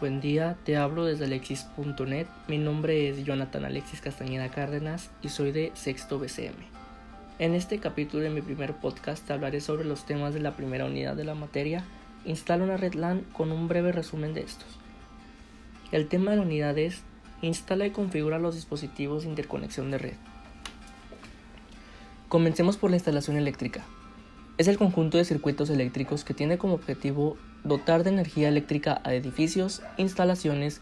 Buen día, te hablo desde alexis.net. Mi nombre es Jonathan Alexis Castañeda Cárdenas y soy de Sexto BCM. En este capítulo de mi primer podcast hablaré sobre los temas de la primera unidad de la materia. Instala una red LAN con un breve resumen de estos. El tema de la unidad es Instala y configura los dispositivos de interconexión de red. Comencemos por la instalación eléctrica. Es el conjunto de circuitos eléctricos que tiene como objetivo dotar de energía eléctrica a edificios, instalaciones,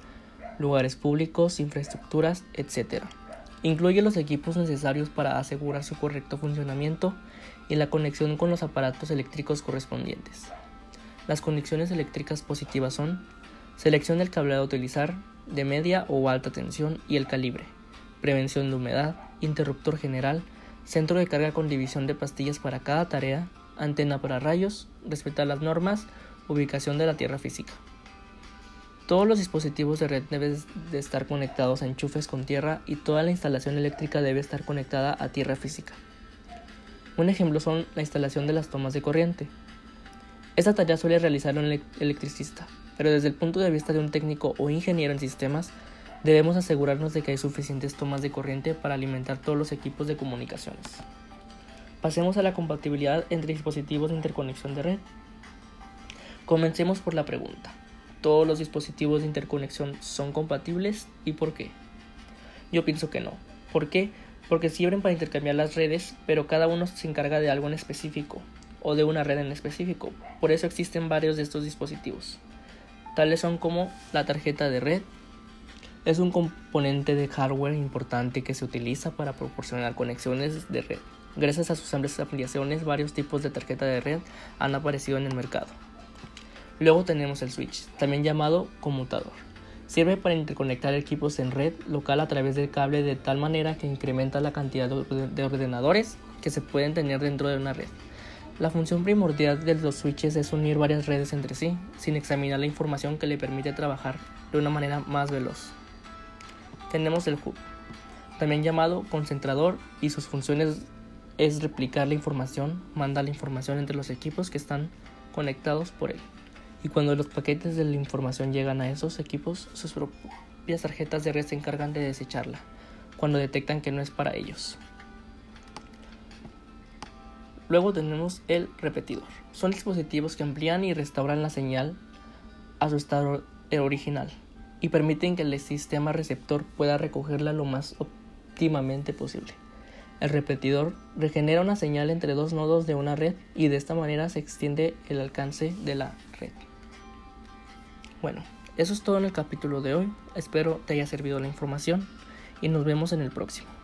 lugares públicos, infraestructuras, etc. Incluye los equipos necesarios para asegurar su correcto funcionamiento y la conexión con los aparatos eléctricos correspondientes. Las conexiones eléctricas positivas son selección del cableado a utilizar, de media o alta tensión y el calibre, prevención de humedad, interruptor general, centro de carga con división de pastillas para cada tarea, antena para rayos, respetar las normas, ubicación de la tierra física. Todos los dispositivos de red deben de estar conectados a enchufes con tierra y toda la instalación eléctrica debe estar conectada a tierra física. Un ejemplo son la instalación de las tomas de corriente. Esta tarea suele realizar un electricista, pero desde el punto de vista de un técnico o ingeniero en sistemas, debemos asegurarnos de que hay suficientes tomas de corriente para alimentar todos los equipos de comunicaciones. Pasemos a la compatibilidad entre dispositivos de interconexión de red. Comencemos por la pregunta. ¿Todos los dispositivos de interconexión son compatibles y por qué? Yo pienso que no. ¿Por qué? Porque sirven para intercambiar las redes, pero cada uno se encarga de algo en específico o de una red en específico. Por eso existen varios de estos dispositivos. Tales son como la tarjeta de red. Es un componente de hardware importante que se utiliza para proporcionar conexiones de red. Gracias a sus amplias aplicaciones, varios tipos de tarjeta de red han aparecido en el mercado. Luego tenemos el switch, también llamado conmutador. Sirve para interconectar equipos en red local a través del cable de tal manera que incrementa la cantidad de ordenadores que se pueden tener dentro de una red. La función primordial de los switches es unir varias redes entre sí, sin examinar la información que le permite trabajar de una manera más veloz. Tenemos el hub, también llamado concentrador, y sus funciones es replicar la información, manda la información entre los equipos que están conectados por él. Y cuando los paquetes de la información llegan a esos equipos, sus propias tarjetas de red se encargan de desecharla, cuando detectan que no es para ellos. Luego tenemos el repetidor. Son dispositivos que amplían y restauran la señal a su estado original y permiten que el sistema receptor pueda recogerla lo más óptimamente posible. El repetidor regenera una señal entre dos nodos de una red y de esta manera se extiende el alcance de la red. Bueno, eso es todo en el capítulo de hoy. Espero te haya servido la información y nos vemos en el próximo.